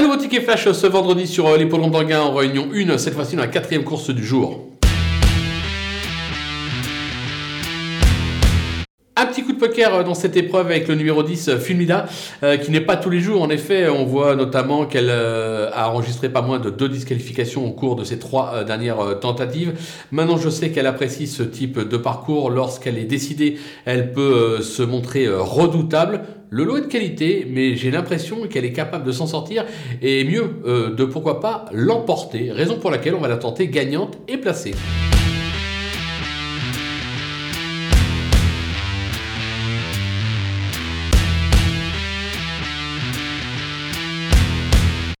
Un nouveau ticket flash ce vendredi sur euh, l'hippodrome d'Anguin en réunion 1, cette fois-ci dans la quatrième course du jour. Un petit coup de poker euh, dans cette épreuve avec le numéro 10, euh, Fulmida, qui n'est pas tous les jours. En effet, on voit notamment qu'elle a enregistré pas moins de deux disqualifications au cours de ses trois dernières tentatives. Maintenant, je sais qu'elle apprécie ce type de parcours. Lorsqu'elle est décidée, elle peut se montrer redoutable. Le lot est de qualité, mais j'ai l'impression qu'elle est capable de s'en sortir et mieux, euh, de pourquoi pas l'emporter. Raison pour laquelle on va la tenter gagnante et placée.